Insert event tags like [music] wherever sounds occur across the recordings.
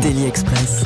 Daily Express.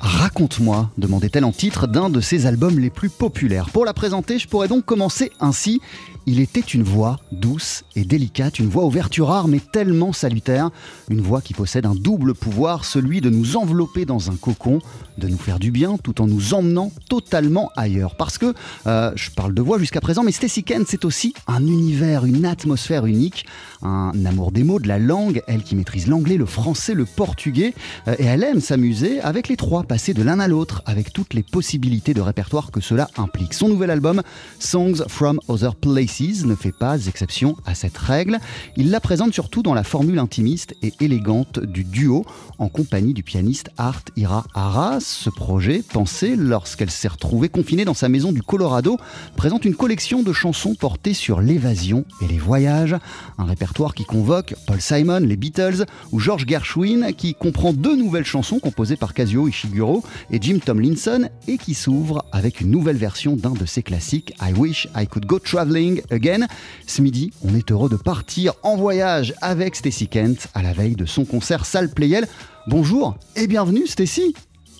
Raconte-moi, demandait-elle en titre d'un de ses albums les plus populaires. Pour la présenter, je pourrais donc commencer ainsi. Il était une voix douce et délicate, une voix aux vertus rares mais tellement salutaire, une voix qui possède un double pouvoir, celui de nous envelopper dans un cocon, de nous faire du bien tout en nous emmenant totalement ailleurs. Parce que, euh, je parle de voix jusqu'à présent, mais Stacy Kent c'est aussi un univers, une atmosphère unique, un amour des mots, de la langue, elle qui maîtrise l'anglais, le français, le portugais, euh, et elle aime s'amuser avec les trois, passer de l'un à l'autre, avec toutes les possibilités de répertoire que cela implique. Son nouvel album, Songs from Other Places, ne fait pas exception à cette règle. Il la présente surtout dans la formule intimiste et élégante du duo, en compagnie du pianiste Art Ira Arras. Ce projet, pensé lorsqu'elle s'est retrouvée confinée dans sa maison du Colorado, présente une collection de chansons portées sur l'évasion et les voyages, un répertoire qui convoque Paul Simon, les Beatles ou George Gershwin, qui comprend deux nouvelles chansons composées par Kazuo Ishiguro et Jim Tomlinson et qui s'ouvre avec une nouvelle version d'un de ses classiques, I Wish I Could Go Traveling Again. Ce midi, on est heureux de partir en voyage avec Stacy Kent à la veille de son concert Salle Playel. Bonjour et bienvenue Stacy.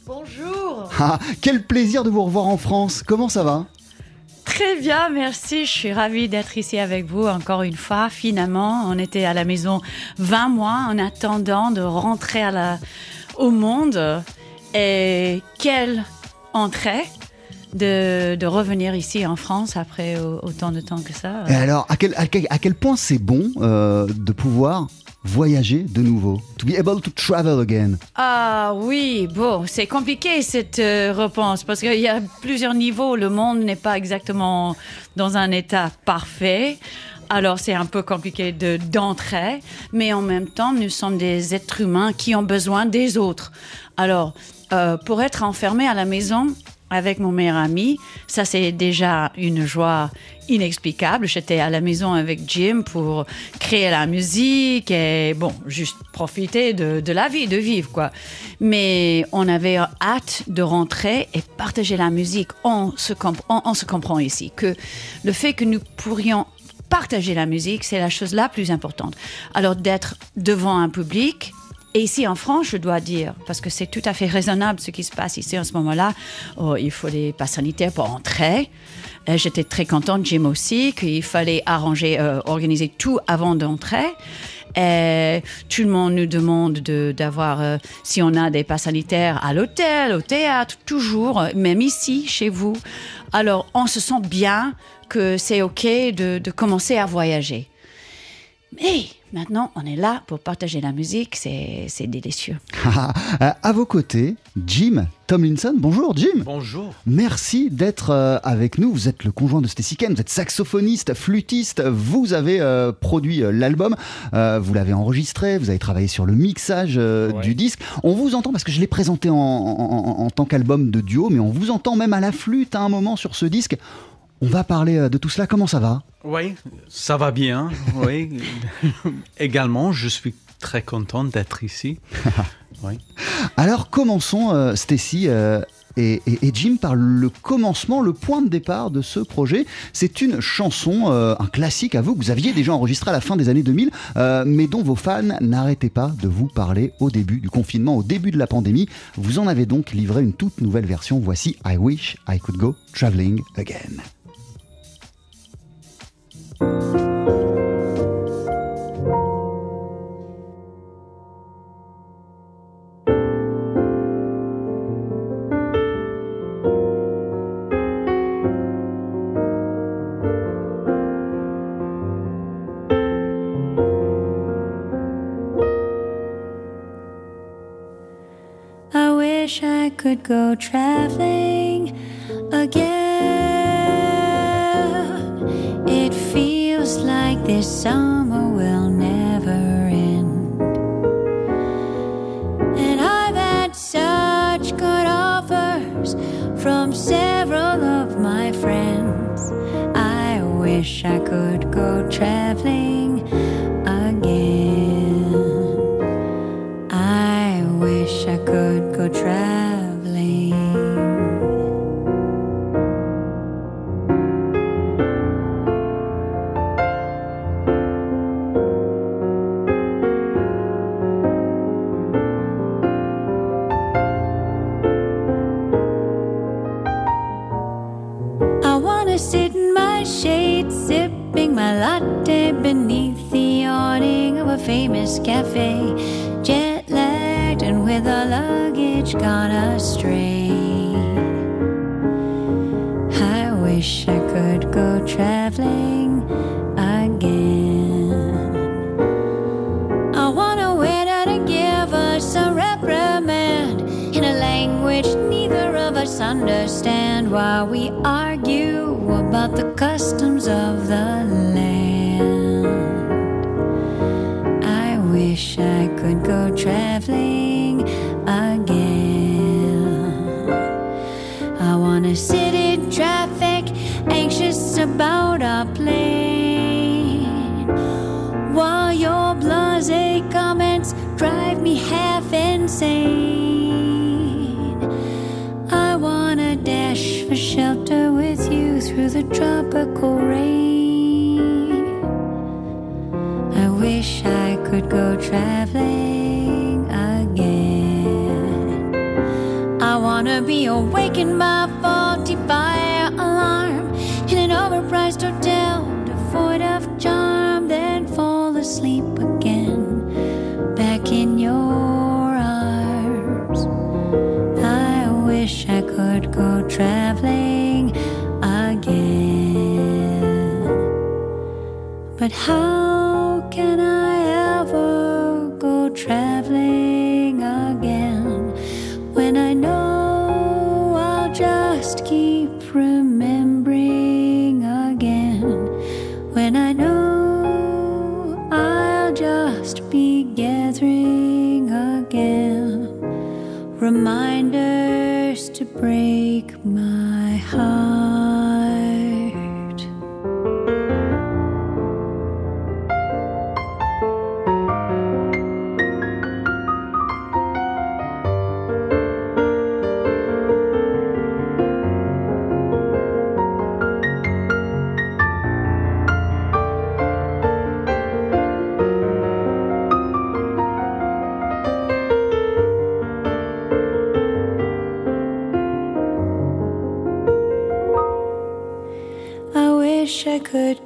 Bonjour. Ah, quel plaisir de vous revoir en France. Comment ça va? Très bien, merci. Je suis ravie d'être ici avec vous encore une fois. Finalement, on était à la maison 20 mois en attendant de rentrer à la, au monde. Et quelle entrée de, revenir ici en France après au- autant de temps que ça. Et alors, à quel point c'est bon euh, de pouvoir voyager de nouveau To be able to travel again. Ah oui, bon, c'est compliqué cette euh, réponse parce qu'il y a plusieurs niveaux. Le monde n'est pas exactement dans un état parfait. Alors c'est un peu compliqué de d'entrer, mais en même temps, nous sommes des êtres humains qui ont besoin des autres. Alors, euh, pour être enfermé à la maison avec mon meilleur ami, ça c'est déjà une joie inexplicable. J'étais à la maison avec Jim pour créer la musique et bon, juste profiter de, la vie, de vivre quoi. Mais on avait hâte de rentrer et partager la musique. On se comprend ici que le fait que nous pourrions partager la musique, c'est la chose la plus importante. Alors d'être devant un public, et ici en France, je dois dire, parce que c'est tout à fait raisonnable ce qui se passe ici en ce moment-là, oh, il faut des passes sanitaires pour entrer. J'étais très contente, Jim aussi, qu'il fallait arranger, euh, organiser tout avant d'entrer. Et tout le monde nous demande de- d'avoir, euh, si on a des passes sanitaires à l'hôtel, au théâtre, toujours, même ici, chez vous. Alors, on se sent bien que c'est OK de, de commencer à voyager. Mais maintenant, on est là pour partager la musique, c'est délicieux. [laughs] À vos côtés, Jim Tomlinson. Bonjour Jim. Bonjour. Merci d'être euh, avec nous. Vous êtes le conjoint de Stacy Kent, vous êtes saxophoniste, flûtiste. Vous avez euh, produit euh, l'album, euh, vous l'avez enregistré, vous avez travaillé sur le mixage euh, Ouais. du disque. On vous entend parce que je l'ai présenté en, en- en- en tant qu'album de duo, mais on vous entend même à la flûte à un moment sur ce disque. On va parler euh, de tout cela. Comment ça va? Oui, ça va bien. Oui. [laughs] Également, je suis très content d'être ici. [laughs] Oui. Alors commençons, euh, Stacy euh, et, et- et Jim, par le commencement, le point de départ de ce projet. C'est une chanson, euh, un classique à vous, que vous aviez déjà enregistré à la fin des années 2000, euh, mais dont vos fans n'arrêtaient pas de vous parler au début du confinement, au début de la pandémie. Vous en avez donc livré une toute nouvelle version. Voici I Wish I Could Go Traveling Again. I wish I could go traveling my latte beneath the awning of a famous cafe. Jet lagged and with our luggage gone astray. I wish I could go traveling again. I wanna wait out and give us a reprimand in a language neither of us understand while we argue about the customs of the land. Tropical rain. I wish I could go traveling again. I wanna be awakened by a faulty fire alarm in an overpriced hotel, devoid of charm, then fall asleep again back in your arms. I wish I could go traveling But how can I ever go traveling again when I know I'll just keep remembering again? When I know I'll just be gathering again reminders to break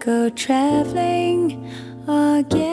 go traveling again.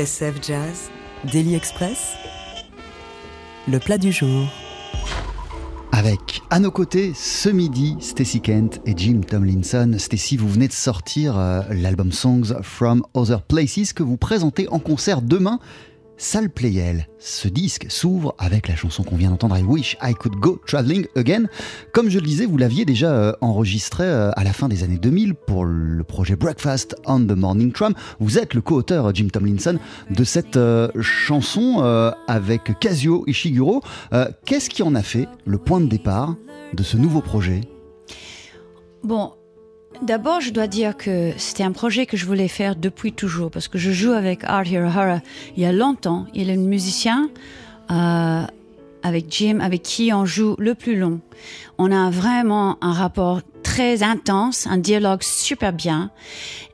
TSF Jazz, Daily Express, le plat du jour. Avec à nos côtés ce midi Stacy Kent et Jim Tomlinson. Stacy, vous venez de sortir euh, l'album Songs from Other Places que vous présentez en concert demain. Salle Playel. Ce disque s'ouvre avec la chanson qu'on vient d'entendre I Wish I Could Go Traveling Again. Comme je le disais, vous l'aviez déjà euh, enregistré euh, à la fin des années 2000 pour le projet Breakfast on the Morning Tram. Vous êtes le co-auteur, euh, Jim Tomlinson, de cette chanson avec Kazuo Ishiguro. Qu'est-ce qui en a fait le point de départ de ce nouveau projet? Bon, d'abord, je dois dire que c'était un projet que je voulais faire depuis toujours, parce que je joue avec Art Hirohara il y a longtemps. Il est un musicien euh, avec Jim, avec qui on joue le plus long. On a vraiment un rapport très intense, un dialogue super bien.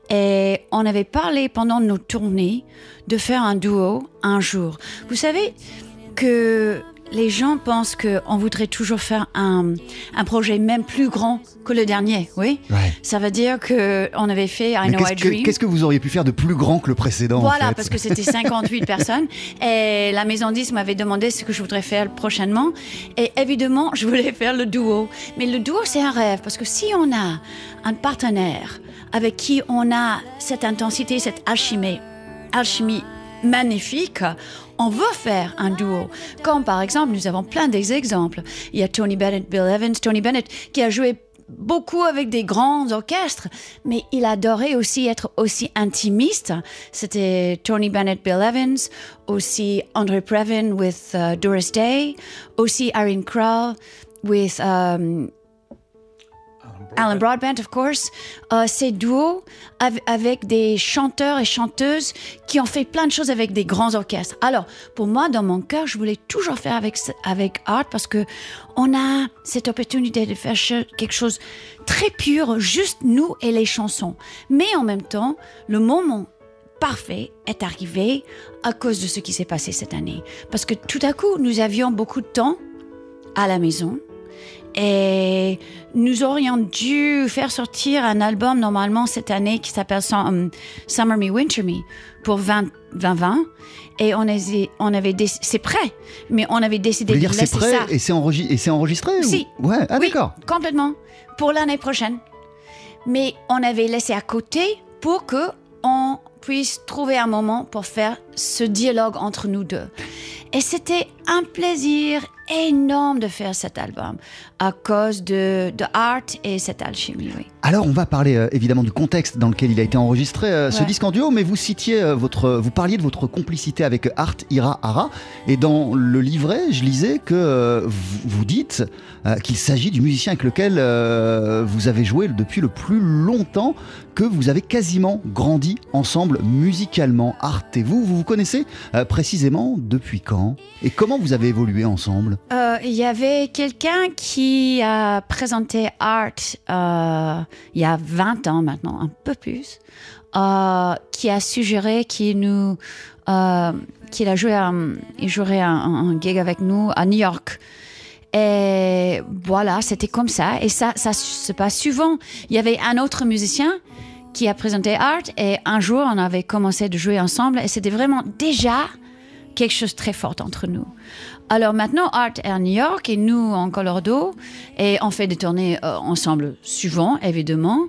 Et on avait parlé pendant nos tournées de faire un duo un jour. Vous savez que les gens pensent qu'on voudrait toujours faire un, un projet même plus grand que le dernier, oui Ouais. Ça veut dire qu'on avait fait I Mais Know qu'est-ce I Dream. qu'est-ce que vous auriez pu faire de plus grand que le précédent en Voilà, fait parce que c'était 58 [laughs] personnes. Et la maison 10 m'avait demandé ce que je voudrais faire prochainement. Et évidemment, je voulais faire le duo. Mais le duo, c'est un rêve. Parce que si on a un partenaire avec qui on a cette intensité, cette alchimie, alchimie magnifique, on veut faire un duo. Comme par exemple, nous avons plein d'exemples. Il y a Tony Bennett, Bill Evans, Tony Bennett qui a joué beaucoup avec des grands orchestres, mais il adorait aussi être aussi intimiste. C'était Tony Bennett, Bill Evans, aussi Andre Previn with uh, Doris Day, aussi Irene Kral with um, Alan Broadbent, of course. Euh, ces duos av- avec des chanteurs et chanteuses qui ont fait plein de choses avec des grands orchestres. Alors, pour moi, dans mon cœur, je voulais toujours faire avec, avec Art parce que on a cette opportunité de faire quelque chose très pur, juste nous et les chansons. Mais en même temps, le moment parfait est arrivé à cause de ce qui s'est passé cette année. Parce que tout à coup, nous avions beaucoup de temps à la maison. Et nous aurions dû faire sortir un album normalement cette année qui s'appelle Sum- Summer Me, Winter Me pour 20, 2020. Et on, est, on avait c'est prêt, mais on avait décidé de dire c'est laisser prêt ça. et c'est enregistré, enregistré ou-? Ouais, ah Oui, d'accord. Complètement. Pour l'année prochaine. Mais on avait laissé à côté pour que on puisse trouver un moment pour faire ce dialogue entre nous deux. Et c'était un plaisir énorme de faire cet album à cause de, de Art et cette alchimie, oui. Alors, on va parler euh, évidemment du contexte dans lequel il a été enregistré, euh, ce Ouais. disque en duo, mais vous citiez euh, votre, vous parliez de votre complicité avec Art Ira Hara, et dans le livret, je lisais que vous, vous dites qu'il s'agit du musicien avec lequel vous avez joué depuis le plus longtemps, que vous avez quasiment grandi ensemble musicalement. Art et vous, vous vous connaissez précisément depuis quand? Et comment vous avez évolué ensemble? Euh, Il y avait quelqu'un qui a présenté Art euh, il y a 20 ans maintenant, un peu plus, euh, qui a suggéré qu'il nous, qu'il a joué, un, il jouerait un, un gig avec nous à New York. Et voilà, c'était comme ça. Et ça, ça se passe souvent. Il y avait un autre musicien qui a présenté Art et un jour on avait commencé de jouer ensemble et c'était vraiment déjà quelque chose de très fort entre nous. Alors maintenant, Art à New York et nous en Colorado et on fait des tournées euh, ensemble souvent, évidemment.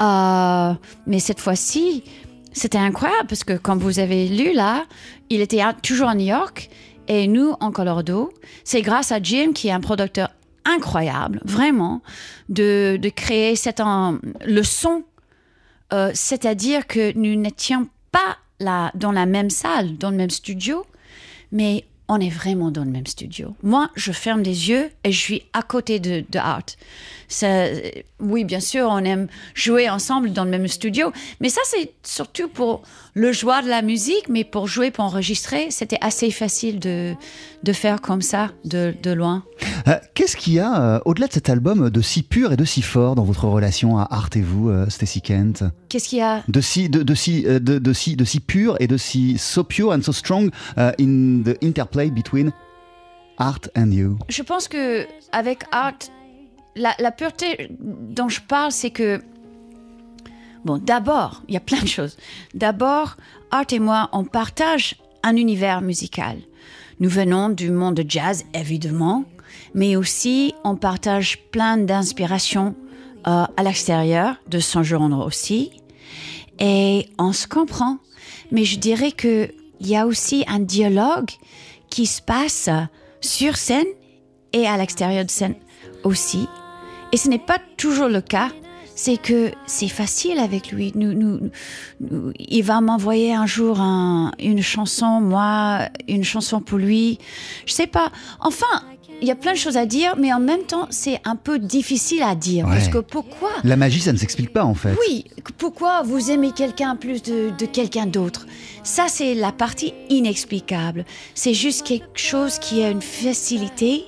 Euh, mais cette fois-ci, c'était incroyable parce que comme vous avez lu là, il était toujours à New York et nous en Colorado. C'est grâce à Jim qui est un producteur incroyable, vraiment, de, créer cet, en- le son euh, c'est-à-dire que nous n'étions pas là dans la même salle, dans le même studio, mais on est vraiment dans le même studio. Moi, je ferme les yeux et je suis à côté de, de Art. Ça, oui, bien sûr, on aime jouer ensemble dans le même studio, mais ça, c'est surtout pour le joie de la musique, mais pour jouer, pour enregistrer, c'était assez facile de, de faire comme ça, de, de loin. Euh, Qu'est-ce qu'il y a, euh, au-delà de cet album, de si pur et de si fort dans votre relation à Art et vous, euh, Stacy Kent? Qu'est-ce qu'il y a? De si, de, de si, euh, de, de si, de si pur et de si so pure and so strong uh, in the interplay between Art and you? Je pense que avec Art, la, pureté dont je parle, c'est que bon, d'abord, il y a plein de choses. D'abord, Art et moi, on partage un univers musical. Nous venons du monde de jazz, évidemment, mais aussi on partage plein d'inspirations euh, à l'extérieur de genre aussi, et on se comprend. Mais je dirais que il y a aussi un dialogue qui se passe sur scène et à l'extérieur de scène aussi. Et ce n'est pas toujours le cas. C'est que c'est facile avec lui. Nous, nous, nous- il va m'envoyer un jour un- une chanson, moi, une chanson pour lui. Je sais pas. Enfin, il y a plein de choses à dire, mais en même temps, c'est un peu difficile à dire. Ouais. Parce que pourquoi La magie, ça ne s'explique pas en fait. oui, pourquoi vous aimez quelqu'un plus de, de quelqu'un d'autre? Ça, c'est la partie inexplicable. C'est juste quelque chose qui a une facilité.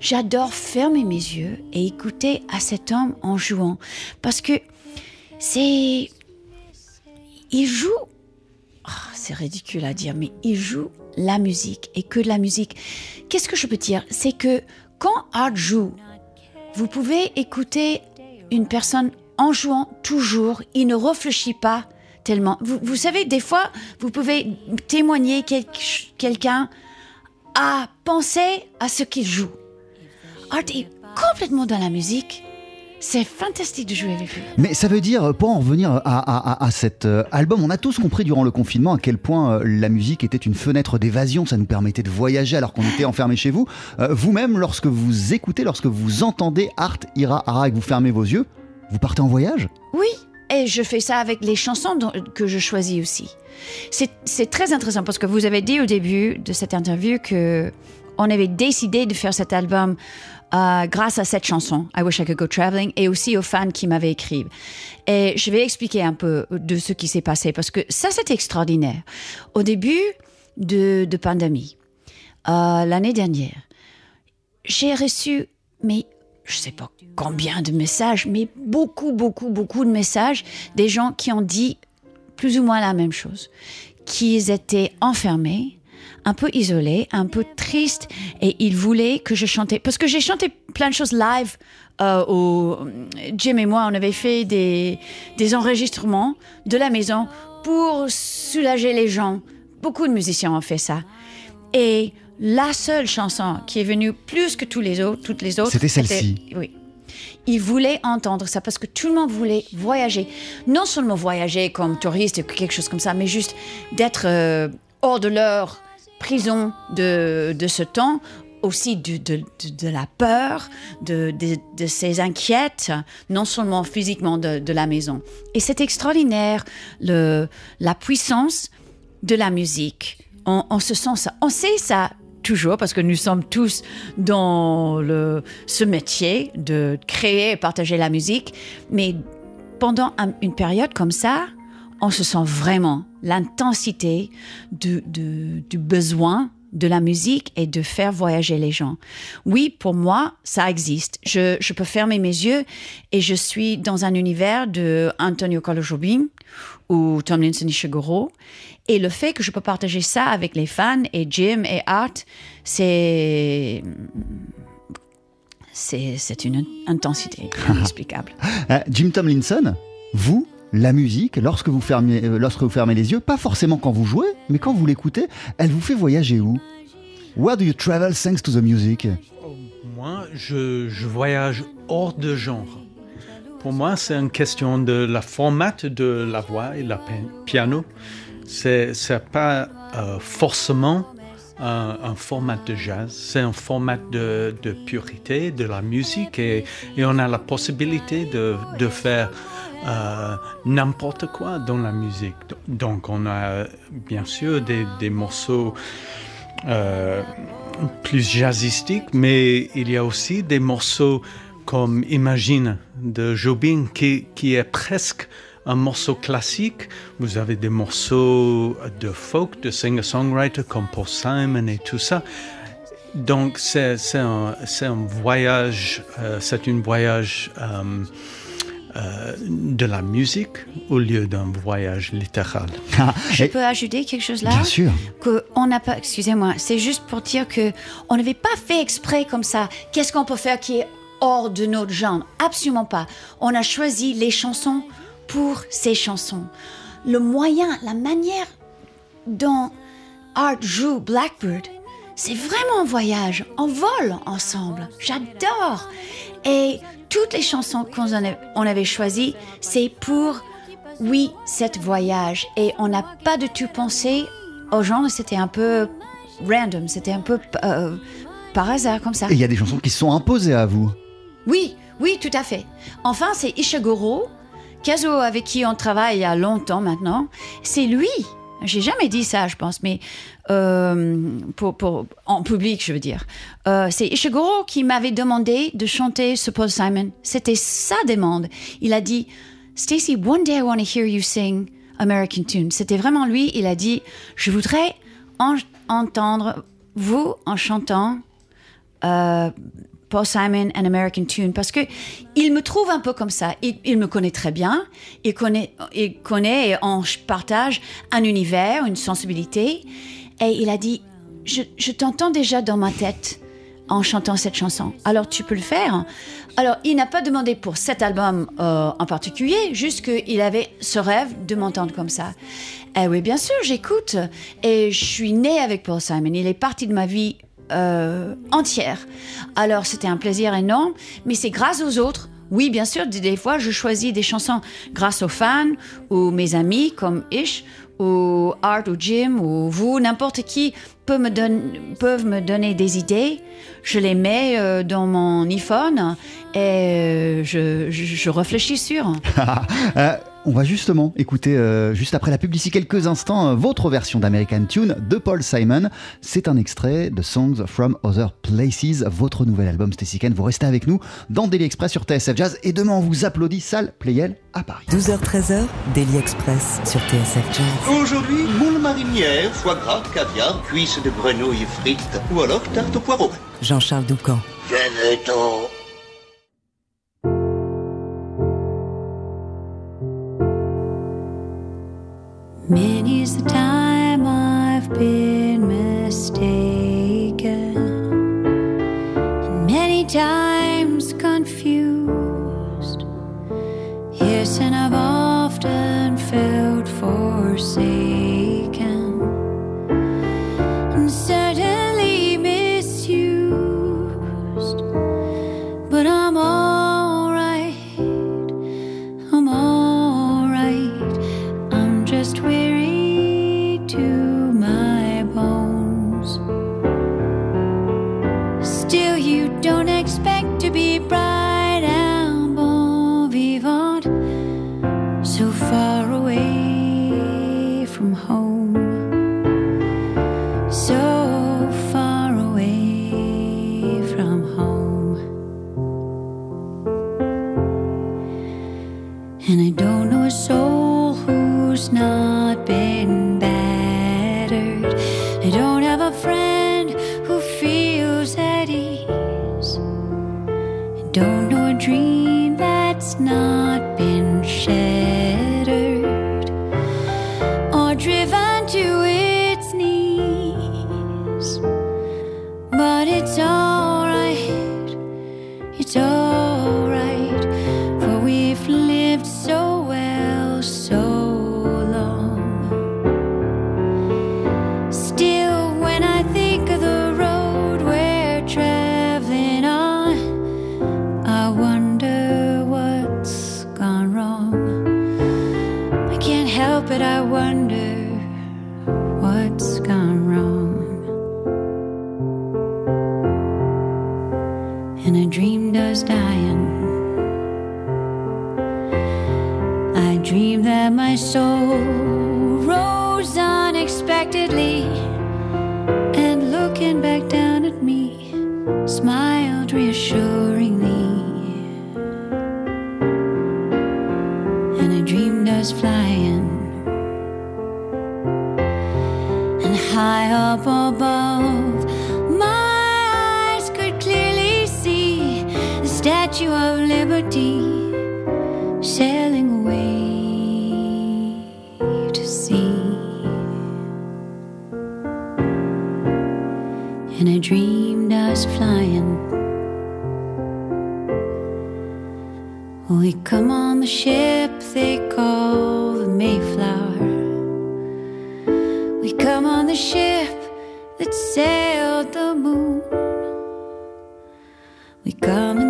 J'adore fermer mes yeux et écouter à cet homme en jouant. Parce que c'est... Il joue... Ah, c'est ridicule à dire, mais il joue la musique et que de la musique. Qu'est-ce que je peux dire? C'est que quand Art joue, vous pouvez écouter une personne en jouant toujours, il ne réfléchit pas tellement. Vous, vous savez, des fois, vous pouvez témoigner quel- quelqu'un à penser à ce qu'il joue. Art est complètement dans la musique. C'est fantastique de jouer avec lui. Mais ça veut dire, pour en revenir à, à- à- à cet euh, album, on a tous compris durant le confinement à quel point euh, la musique était une fenêtre d'évasion, ça nous permettait de voyager alors qu'on était enfermés chez vous. Euh, Vous-même, lorsque vous écoutez, lorsque vous entendez Art, Ira, Ara et que vous fermez vos yeux, vous partez en voyage? Oui, et je fais ça avec les chansons que je choisis aussi. C'est c'est très intéressant parce que vous avez dit au début de cette interview que on avait décidé de faire cet album euh, grâce à cette chanson, I Wish I Could Go Traveling, et aussi aux fans qui m'avaient écrit. Et je vais expliquer un peu de ce qui s'est passé parce que ça, c'était extraordinaire. Au début de, de pandémie, euh, l'année dernière, j'ai reçu, mais je sais pas combien de messages, mais beaucoup, beaucoup, beaucoup de messages des gens qui ont dit plus ou moins la même chose, qu'ils étaient enfermés, un peu isolés, un peu tristes, et ils voulaient que je chantais. Parce que j'ai chanté plein de choses live. euh, au, Jim et moi, on avait fait des, des enregistrements de la maison pour soulager les gens. Beaucoup de musiciens ont fait ça. Et la seule chanson qui est venue plus que tous les autres, toutes les autres, C'était celle-ci. Oui. Ils voulaient entendre ça parce que tout le monde voulait voyager. Non seulement voyager comme touriste ou quelque chose comme ça, mais juste d'être euh, hors de leur de, ce temps, aussi de, de, de- la peur, de, de, ces inquiètes, non seulement physiquement de, la maison. Et c'est extraordinaire, le, la puissance de la musique. On, se sent ça. On sait ça toujours parce que nous sommes tous dans le, ce métier de créer et partager la musique. Mais pendant un- une période comme ça, on se sent vraiment l'intensité du, du- du besoin de la musique et de faire voyager les gens. Oui, pour moi, ça existe. Je, je peux fermer mes yeux et je suis dans un univers de Antonio Carlos Jobim ou Tomlinson Ishiguro. Et le fait que je peux partager ça avec les fans et Jim et Art, c'est c'est c'est une intensité [laughs] inexplicable. Euh, Jim Tomlinson, vous, la musique, lorsque vous, fermez, euh, lorsque vous fermez les yeux, pas forcément quand vous jouez, mais quand vous l'écoutez, elle vous fait voyager où? Where do you travel thanks to the music? Moi, je, voyage hors de genre. Pour moi, c'est une question de la format de la voix et la piano. C'est pas euh, forcément un, un format de jazz, c'est un format de, de pureté de la musique et, on a la possibilité de faire euh, n'importe quoi dans la musique. Donc on a bien sûr des, des morceaux euh, plus jazzistiques, mais il y a aussi des morceaux comme Imagine de Jobin qui, qui est presque un morceau classique. Vous avez des morceaux de folk, de singer-songwriter comme Paul Simon et tout ça. Donc c'est un, un voyage, c'est un voyage euh, euh, de la musique au lieu d'un voyage littéral. [laughs] Je Et- peux ajouter quelque chose là? Bien sûr. que on n'a pas, excusez-moi, c'est juste pour dire que on n'avait pas fait exprès comme ça. Qu'est-ce qu'on peut faire qui est hors de notre genre? Absolument pas. On a choisi les chansons pour ces chansons. Le moyen, la manière dont Art joue Blackbird, c'est vraiment un voyage. On vole ensemble. J'adore. Et toutes les chansons qu'on on avait choisies, c'est pour, oui, cet voyage. Et on n'a pas du tout pensé au genre. C'était un peu random. C'était un peu euh, par hasard comme ça. Et il y a des chansons qui sont imposées à vous. Oui, oui, tout à fait. Enfin, c'est Ishiguro, Kazuo avec qui on travaille il y a longtemps maintenant. C'est lui. J'ai jamais dit ça, je pense, mais euh, en public, je veux dire. Euh, c'est Ishiguro qui m'avait demandé de chanter ce Paul Simon. C'était sa demande. Il a dit, Stacy, one day I want to hear you sing American Tune. C'était vraiment lui. Il a dit, je voudrais en- entendre vous en chantant euh, Paul Simon and American Tune parce que il me trouve un peu comme ça. Il, il me connaît très bien. Il connaît, il connaît et on partage un univers, une sensibilité. Et il a dit, je, t'entends déjà dans ma tête en chantant cette chanson. Alors tu peux le faire. Alors il n'a pas demandé pour cet album euh, en particulier, juste qu'il avait ce rêve de m'entendre comme ça. Eh oui, bien sûr, j'écoute. Et je suis née avec Paul Simon. Il est parti de ma vie euh, entière. Alors c'était un plaisir énorme, mais c'est grâce aux autres. Oui, bien sûr, des fois je choisis des chansons grâce aux fans ou mes amis comme Ish ou Art ou Jim ou vous, n'importe qui peut me peuvent me donner des idées. Je les mets euh, dans mon iPhone et euh, je, je, je réfléchis sur. [laughs] On va justement écouter, euh, juste après la publicité, quelques instants, euh, votre version d'American Tune de Paul Simon. C'est un extrait de Songs from Other Places, votre nouvel album Stacy Ken. Vous restez avec nous dans Daily Express sur TSF Jazz et demain on vous applaudit, salle Playel à Paris. 12h-13h, Daily Express sur TSF Jazz. Aujourd'hui, moule marinière, foie gras, caviar, cuisses de grenouille frites ou alors tarte au poireau. Jean-Charles Doucan. Venez-t'en. Many's the time I've been mistaken, and many times confused. Yes, and I've often felt forsaken, flying, and high up above, my eyes could clearly see the Statue of Liberty sailing away to sea. And I dreamed us flying. We come on the ship they call Mayflower. We come on the ship that sailed the moon. We come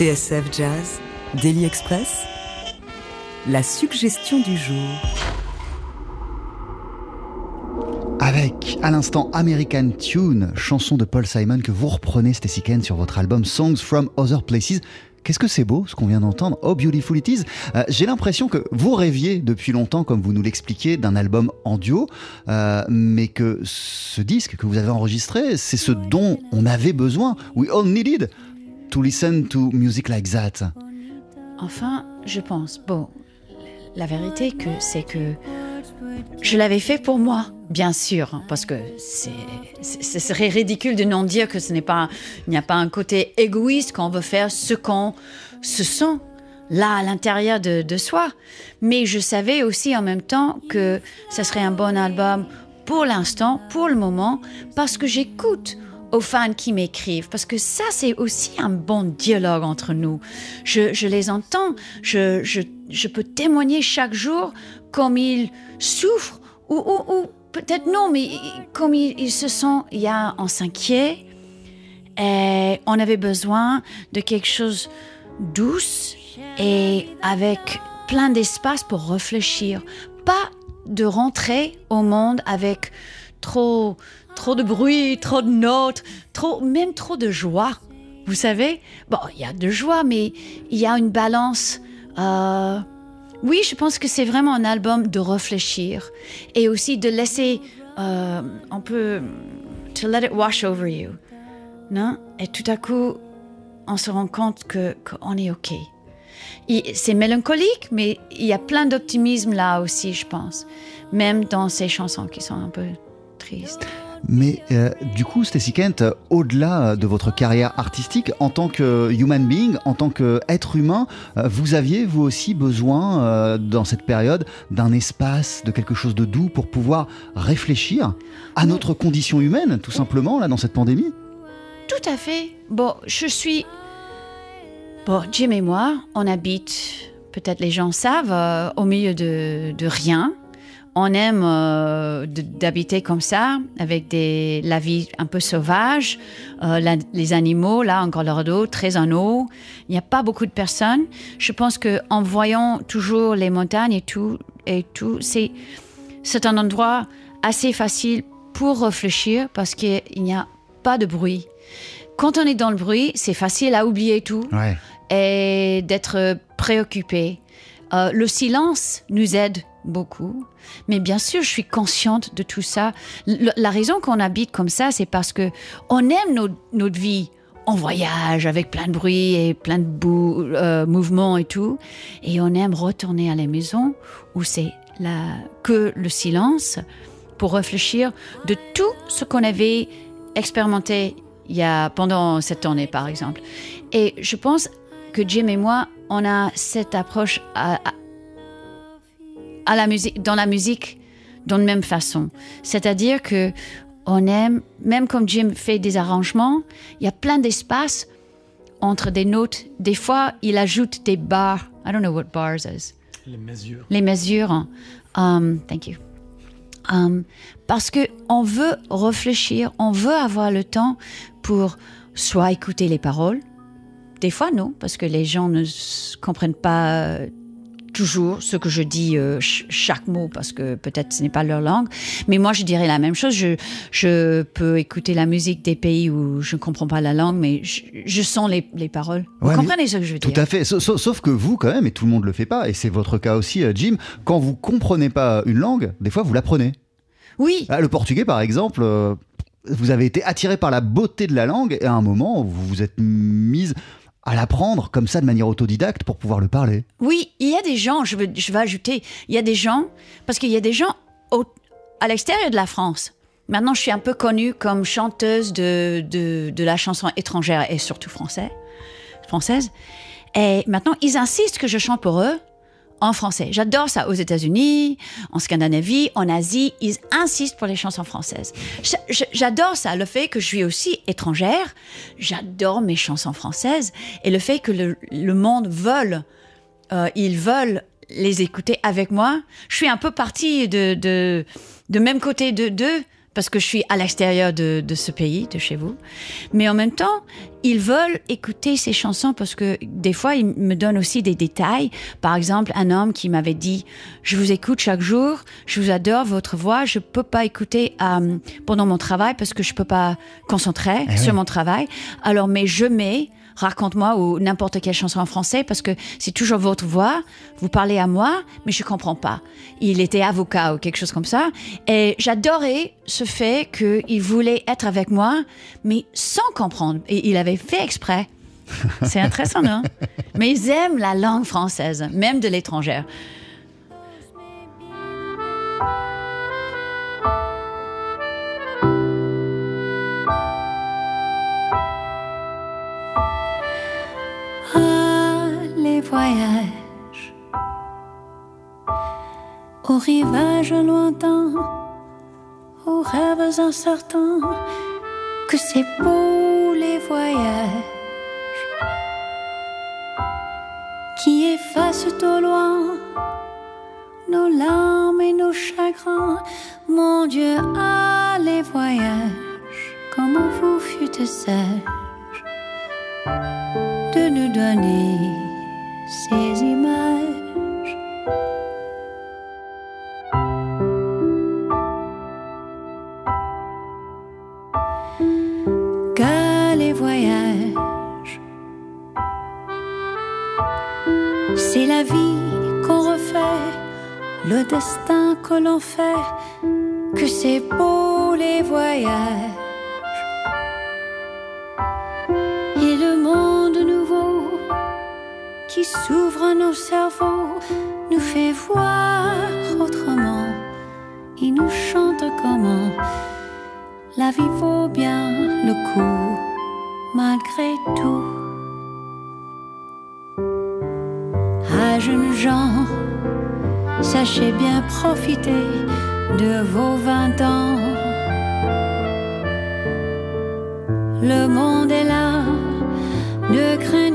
TSF Jazz, Daily Express, la suggestion du jour. Avec à l'instant American Tune, chanson de Paul Simon que vous reprenez Stacy Ken sur votre album Songs from Other Places. Qu'est-ce que c'est beau ce qu'on vient d'entendre? Oh Beautiful It Is Euh, J'ai l'impression que vous rêviez depuis longtemps, comme vous nous l'expliquiez, d'un album en duo, euh, mais que ce disque que vous avez enregistré, c'est ce dont on avait besoin. We all needed to listen to music like that. Enfin, je pense. Bon, la vérité c'est que je l'avais fait pour moi, bien sûr, hein, parce que ce serait ridicule de non dire que ce n'est pas, il n'y a pas un côté égoïste qu'on veut faire ce qu'on se sent là à l'intérieur de, de soi. Mais je savais aussi en même temps que ce serait un bon album pour l'instant, pour le moment, parce que j'écoute aux fans qui m'écrivent, parce que ça, c'est aussi un bon dialogue entre nous. Je, les entends, je, peux témoigner chaque jour comme ils souffrent, ou, peut-être non, mais comme ils, se sentent, il y a en s'inquiète, et on avait besoin de quelque chose douce et avec plein d'espace pour réfléchir. Pas de rentrer au monde avec trop, trop de bruit, trop de notes, trop, même trop de joie. Vous savez, bon, il y a de joie, mais il y a une balance. euh, oui, je pense que c'est vraiment un album de réfléchir et aussi de laisser, euh, on peut, to let it wash over you, non? Et tout à coup, on se rend compte que qu'on est ok. C'est mélancolique, mais il y a plein d'optimisme là aussi, je pense, même dans ces chansons qui sont un peu tristes. Mais euh, du coup, Stacy Kent, euh, au-delà de votre carrière artistique, en tant que human being, en tant qu'être humain, euh, vous aviez vous aussi besoin, euh, dans cette période, d'un espace, de quelque chose de doux pour pouvoir réfléchir à notre condition humaine, tout simplement, là, dans cette pandémie? Tout à fait. Bon, je suis. Bon, Jim et moi, on habite, peut-être les gens savent, euh, au milieu de, de rien. On aime euh, d'habiter comme ça, avec des, la vie un peu sauvage, euh, la- les animaux, là, en Colorado, très en haut. Il n'y a pas beaucoup de personnes. Je pense que en voyant toujours les montagnes et tout, et tout, c'est c'est un endroit assez facile pour réfléchir parce qu'il n'y a pas de bruit. Quand on est dans le bruit, c'est facile à oublier tout Ouais. et d'être préoccupé. Euh, le silence nous aide beaucoup, mais bien sûr, je suis consciente de tout ça. La raison qu'on habite comme ça, c'est parce que on aime notre, vie. On voyage avec plein de bruit et plein de euh, mouvements et tout, et on aime retourner à la maison où c'est que le silence pour réfléchir de tout ce qu'on avait expérimenté il y a, pendant cette année, par exemple. Et je pense que Jim et moi, on a cette approche à- à la musique, dans la musique dans la même façon. C'est-à-dire que on aime, même comme Jim fait des arrangements, il y a plein d'espace entre des notes. Des fois, il ajoute des bars. I don't know what bars is Les mesures. les mesures. hein. Um, thank you. Um, parce que on veut réfléchir, on veut avoir le temps pour soit écouter les paroles. Des fois, non, parce que les gens ne comprennent pas euh, toujours ce que je dis, euh, ch- chaque mot, parce que peut-être ce n'est pas leur langue. Mais moi, je dirais la même chose. Je, je peux écouter la musique des pays où je ne comprends pas la langue, mais je, je sens les, les paroles. Vous Ouais, comprenez ce que je veux Tout dire à fait. Sa- sa- Sauf que vous, quand même, et tout le monde le fait pas, et c'est votre cas aussi, euh, Jim, quand vous comprenez pas une langue, des fois vous l'apprenez. Oui. Ah, Le portugais, par exemple, euh, vous avez été attiré par la beauté de la langue, et à un moment, vous vous êtes mise à l'apprendre comme ça de manière autodidacte pour pouvoir le parler. Oui, il y a des gens, je, veux, je vais ajouter, il y a des gens, parce qu'il y a des gens au- à l'extérieur de la France. Maintenant, je suis un peu connue comme chanteuse de, de, de la chanson étrangère et surtout français, française. Et maintenant, ils insistent que je chante pour eux en français. J'adore ça aux États-Unis, en Scandinavie, en Asie. Ils insistent pour les chansons françaises. J'adore ça, le fait que je suis aussi étrangère. J'adore mes chansons françaises et le fait que le, monde veuille, euh, ils veulent les écouter avec moi. Je suis un peu partie de même côté de d'eux parce que je suis à l'extérieur de, de ce pays, de chez vous. Mais en même temps, ils veulent écouter ces chansons parce que des fois, ils me donnent aussi des détails. Par exemple, un homme qui m'avait dit Je vous écoute chaque jour, je vous adore, votre voix, je peux pas écouter euh, pendant mon travail parce que je peux pas concentrer Eh sur mon travail. Alors, mais je mets raconte-moi ou n'importe quelle chanson en français parce que c'est toujours votre voix, vous parlez à moi, mais je comprends pas. Il était avocat ou quelque chose comme ça et j'adorais ce fait qu'il voulait être avec moi, mais sans comprendre. Et il avait fait exprès. [laughs] C'est intéressant, non? Mais ils aiment la langue française, même de l'étrangère. Les voyages aux rivages lointains, aux rêves incertains, que c'est beau les voyages qui effacent au loin nos larmes et nos chagrins. Mon Dieu, ah, les voyages, comment vous fûtes sage de nous donner ces images. Car les voyages, c'est la vie qu'on refait, le destin que l'on fait, que c'est beau les voyages. Qui s'ouvre nos cerveaux nous fait voir autrement. Il nous chante comment la vie vaut bien le coup malgré tout. Ah, jeunes gens, sachez bien profiter de vos vingt ans. Le monde est là, ne craignez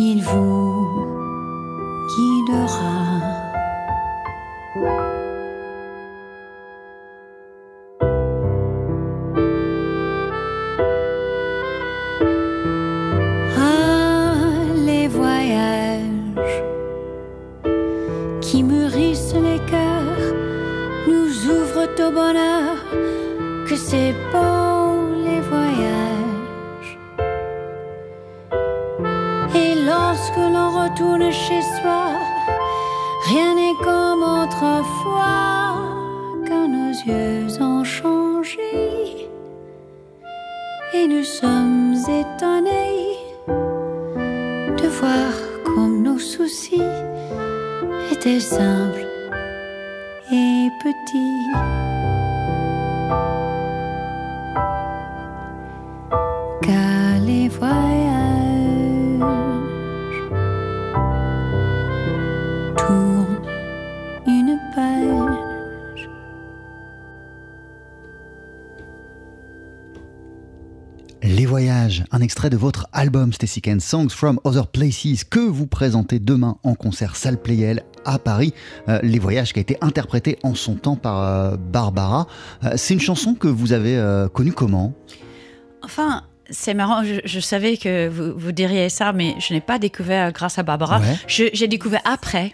il vous guidera. Nous sommes étonnés extrait de votre album Stacy Ken Songs from Other Places que vous présentez demain en concert salle Playel à Paris. Euh, Les voyages qui a été interprété en son temps par euh, Barbara. Euh, C'est une chanson que vous avez connue comment? Enfin, c'est marrant, je, je savais que vous, vous diriez ça, mais je n'ai pas découvert grâce à Barbara. Ouais. Je- J'ai découvert après.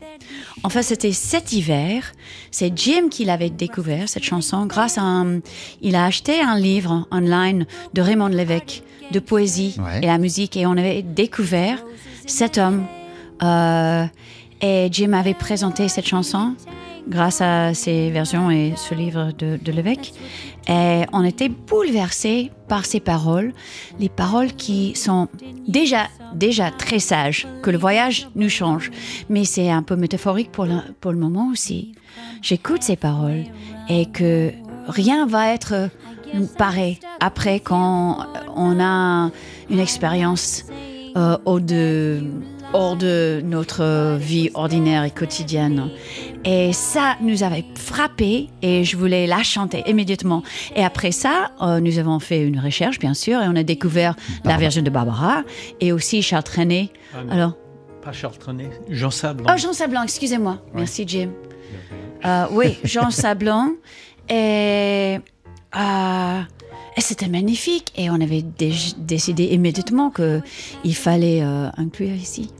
Enfin, c'était cet hiver. C'est Jim qui l'avait découvert, cette chanson, grâce à un... Il a acheté un livre online de Raymond Lévesque, de poésie Ouais. et la musique, et on avait découvert cet homme. Euh, et Jim avait présenté cette chanson grâce à ces versions et ce livre de, l'évêque. Et on était bouleversés par ces paroles, les paroles qui sont déjà, déjà très sages, que le voyage nous change. Mais c'est un peu métaphorique pour le, pour le moment aussi. J'écoute ces paroles et que rien va être pareil après quand on a une expérience euh, hors de hors de notre vie ordinaire et quotidienne. Et ça nous avait frappé et je voulais la chanter immédiatement. Et après ça, euh, nous avons fait une recherche, bien sûr, et on a découvert la version de Barbara et aussi Charles Trenet. Alors, pas Charles Trenet, Jean Sablon. Oh, Jean Sablon, excusez-moi. Merci, Jim. Euh, oui, Jean [laughs] Sablon. Et, euh, et c'était magnifique. Et on avait dé- décidé immédiatement qu'il fallait euh, inclure ici.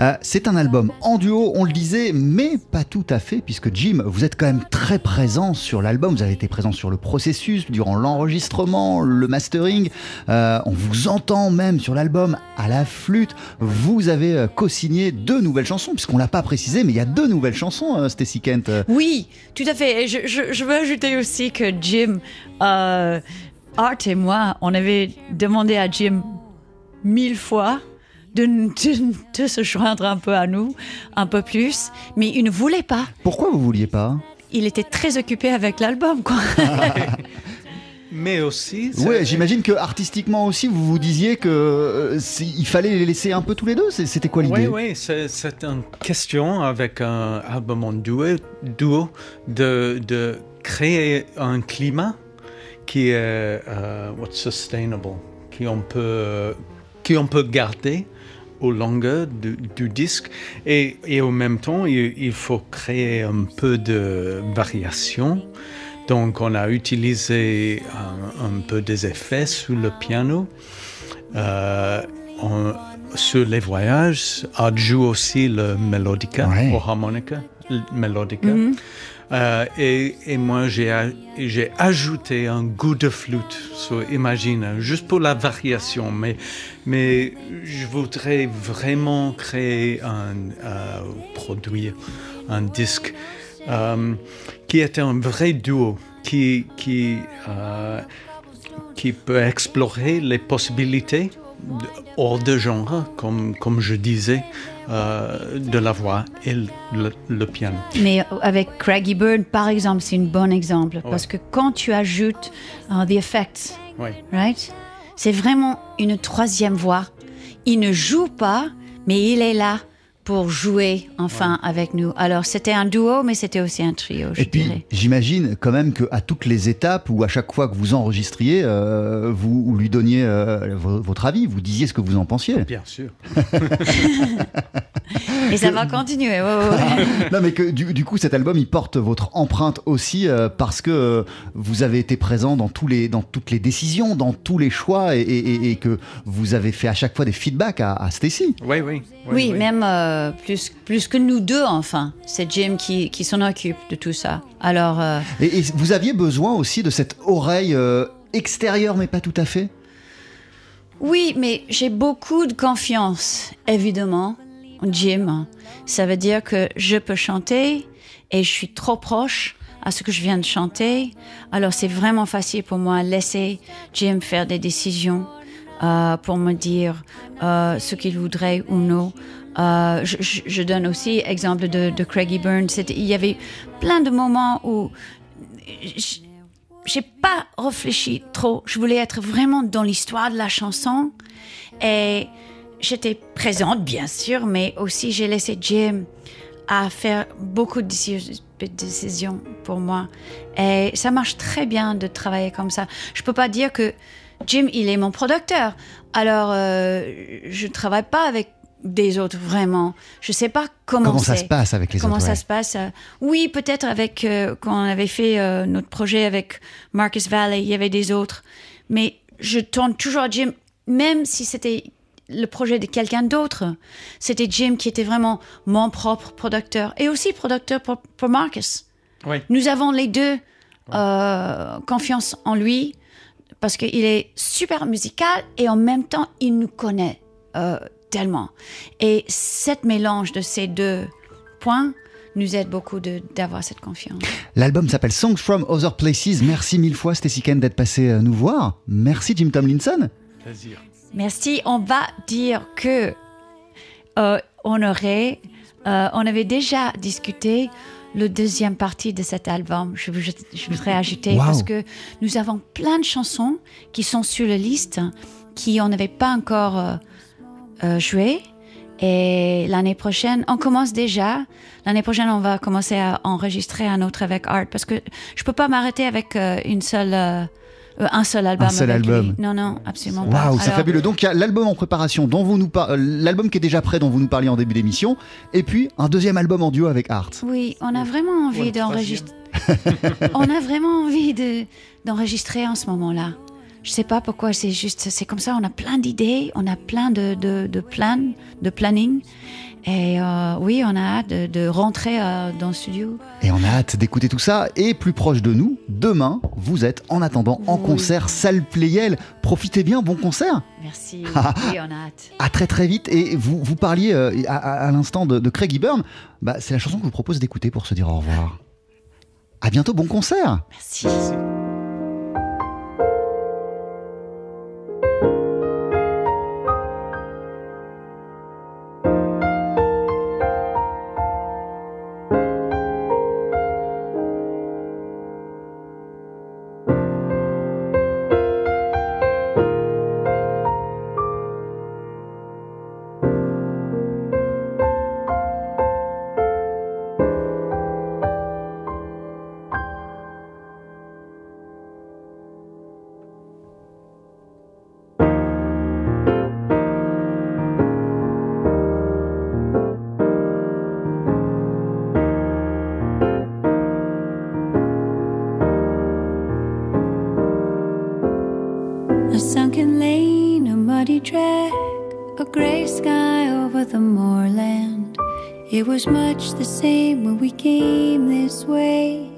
Euh, c'est un album en duo, on le disait, mais pas tout à fait, puisque Jim, vous êtes quand même très présent sur l'album. Vous avez été présent sur le processus, durant l'enregistrement, le mastering. Euh, on vous entend même sur l'album à la flûte. Vous avez co-signé deux nouvelles chansons, puisqu'on l'a pas précisé, mais il y a deux nouvelles chansons, euh, Stacy Kent. Oui, tout à fait. Et je, je- je veux ajouter aussi que Jim, euh, Art et moi, on avait demandé à Jim mille fois de, de- de se joindre un peu à nous, un peu plus, mais il ne voulait pas. Pourquoi vous vouliez pas? Il était très occupé avec l'album, quoi. [laughs] Mais aussi, Ouais, j'imagine que artistiquement aussi, vous vous disiez que euh, il fallait les laisser un peu tous les deux. C'est- C'était quoi l'idée? Oui, oui, c'est c'est une question avec un album en duo, duo de, de créer un climat qui est euh, what's sustainable, qui on peut, qui on peut garder au longueur du, du disque et, et au même temps il, il faut créer un peu de variation. Donc on a utilisé un, un peu des effets sur le piano. Euh, on- sur les voyages, Art joue aussi le melodica, Ouais. au harmonica, melodica. Mhm. Euh, et, moi, j'ai ajouté un goût de flûte, so, imagine, juste pour la variation. Mais, je voudrais vraiment créer un, euh, produire un disque euh, qui était un vrai duo, qui, qui, euh, qui peut explorer les possibilités hors de genre, comme, comme je disais, euh, de la voix et le, le- le piano. Mais avec Craigie Bird, par exemple, c'est un bon exemple. Parce que quand tu ajoutes euh, the effects, right? C'est vraiment une troisième voix. Il ne joue pas, mais il est là pour jouer enfin avec nous. Alors c'était un duo, mais c'était aussi un trio, je Et puis, dirais. j'imagine quand même qu'à toutes les étapes ou à chaque fois que vous enregistriez, euh, vous lui donniez euh, vo- votre avis, vous disiez ce que vous en pensiez. Bien sûr. [laughs] Et ça va continuer. ouais, ouais, ouais. [laughs] non, mais que du, du coup, cet album, il porte votre empreinte aussi euh, parce que euh, vous avez été présent dans, tous les, dans toutes les décisions, dans tous les choix et, et- et- et que vous avez fait à chaque fois des feedbacks à, à Stacy. Oui, oui. Oui, même euh, plus, plus que nous deux, enfin. C'est Jim qui, qui s'en occupe de tout ça. Alors, euh, Et, et vous aviez besoin aussi de cette oreille euh, extérieure, mais pas tout à fait? Oui, mais j'ai beaucoup de confiance, évidemment, en Jim. Ça veut dire que je peux chanter et je suis trop proche à ce que je viens de chanter. Alors, c'est vraiment facile pour moi de laisser Jim faire des décisions euh, pour me dire euh, ce qu'il voudrait ou non. Euh, je, donne aussi exemple de, de Craigie Burns. Il y avait plein de moments où j'ai pas réfléchi trop. Je voulais être vraiment dans l'histoire de la chanson et j'étais présente bien sûr, mais aussi j'ai laissé Jim à faire beaucoup de décisions pour moi. Et ça marche très bien de travailler comme ça. Je peux pas dire que Jim, il est mon producteur. Alors, euh, je travaille pas avec des autres vraiment. Je sais pas comment, Comment ça se passe avec les Comment autres ça ouais. se passe euh, Oui, peut-être avec euh, quand on avait fait euh, notre projet avec Marcus Valley, il y avait des autres. Mais je tourne toujours à Jim, même si c'était le projet de quelqu'un d'autre. C'était Jim qui était vraiment mon propre producteur et aussi producteur pour, pour Marcus. Oui. Nous avons les deux euh, confiance en lui parce qu'il est super musical et en même temps il nous connaît euh, tellement. Et cette mélange de ces deux points nous aide beaucoup d'avoir cette confiance. L'album s'appelle Songs from Other Places. Merci mille fois, Stacy Ken, d'être passé euh, nous voir. Merci, Jim Tomlinson. Plaisir. Merci. On va dire que euh, on aurait, euh, on avait déjà discuté le deuxième partie de cet album. Je, je, je voudrais ajouter Wow. parce que nous avons plein de chansons qui sont sur la liste qui on n'avait pas encore euh, euh, joué. Et l'année prochaine, on commence déjà. L'année prochaine, on va commencer à enregistrer un autre avec Art parce que je peux pas m'arrêter avec euh, une seule euh, Euh, un seul album. Un seul avec lui. album. Non, non, absolument pas. Waouh, c'est fabuleux. Donc il y a l'album en préparation dont vous nous par- l'album qui est déjà prêt dont vous nous parliez en début d'émission, et puis un deuxième album en duo avec Art. Oui, on a vraiment envie d'enregistrer. [laughs] on a vraiment envie de d'enregistrer en ce moment-là. Je sais pas pourquoi, c'est juste, c'est comme ça. On a plein d'idées, on a plein de de, de plans, de planning, et euh, oui, on a hâte de, de rentrer euh, dans le studio. Et on a hâte d'écouter tout ça. Et plus proche de nous, demain, vous êtes en attendant en Oui. concert salle Playel. Profitez bien, bon concert. Merci. [laughs] oui, on a hâte. À très très vite. Et vous, vous parliez euh, à, à- à l'instant de, de Craig Eburn. Bah, c'est la chanson que je vous propose d'écouter pour se dire au revoir. À bientôt, bon concert. Merci. Grey sky over the moorland. It was much the same when we came this way,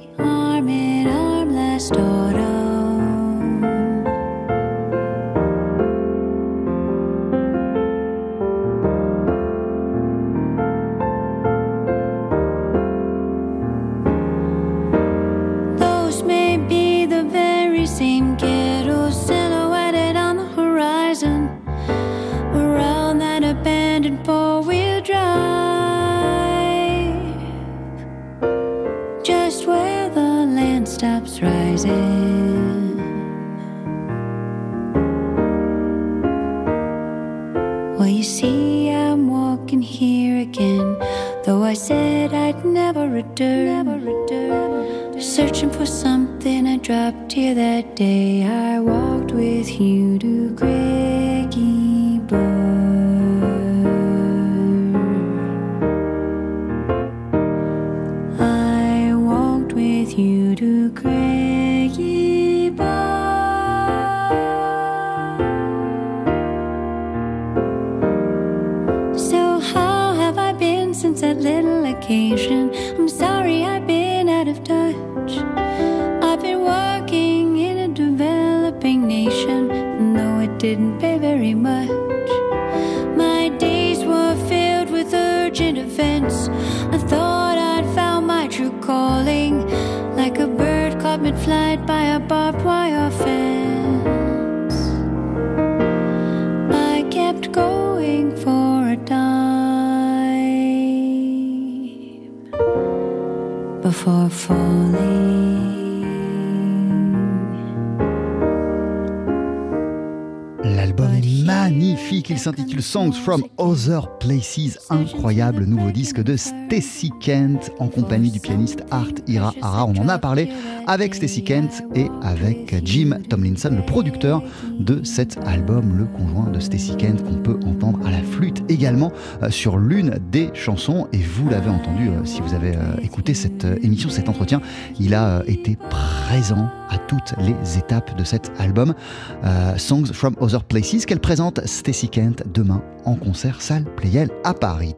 didn't pay very much. My days were filled with urgent events. I thought I'd found my true calling, like a bird caught mid-flight by a barbed wire fence. Songs from Other Places, incroyable nouveau disque de Stacy Kent en compagnie du pianiste Art Ira Hara. On en a parlé avec Stacy Kent et avec Jim Tomlinson, le producteur de cet album, le conjoint de Stacy Kent qu'on peut entendre à la flûte également euh, sur l'une des chansons. Et vous l'avez entendu euh, si vous avez euh, écouté cette émission, cet entretien, il a été présent à toutes les étapes de cet album. Songs from Other Places qu'elle présente Stacy Kent en concert salle Playel à Paris.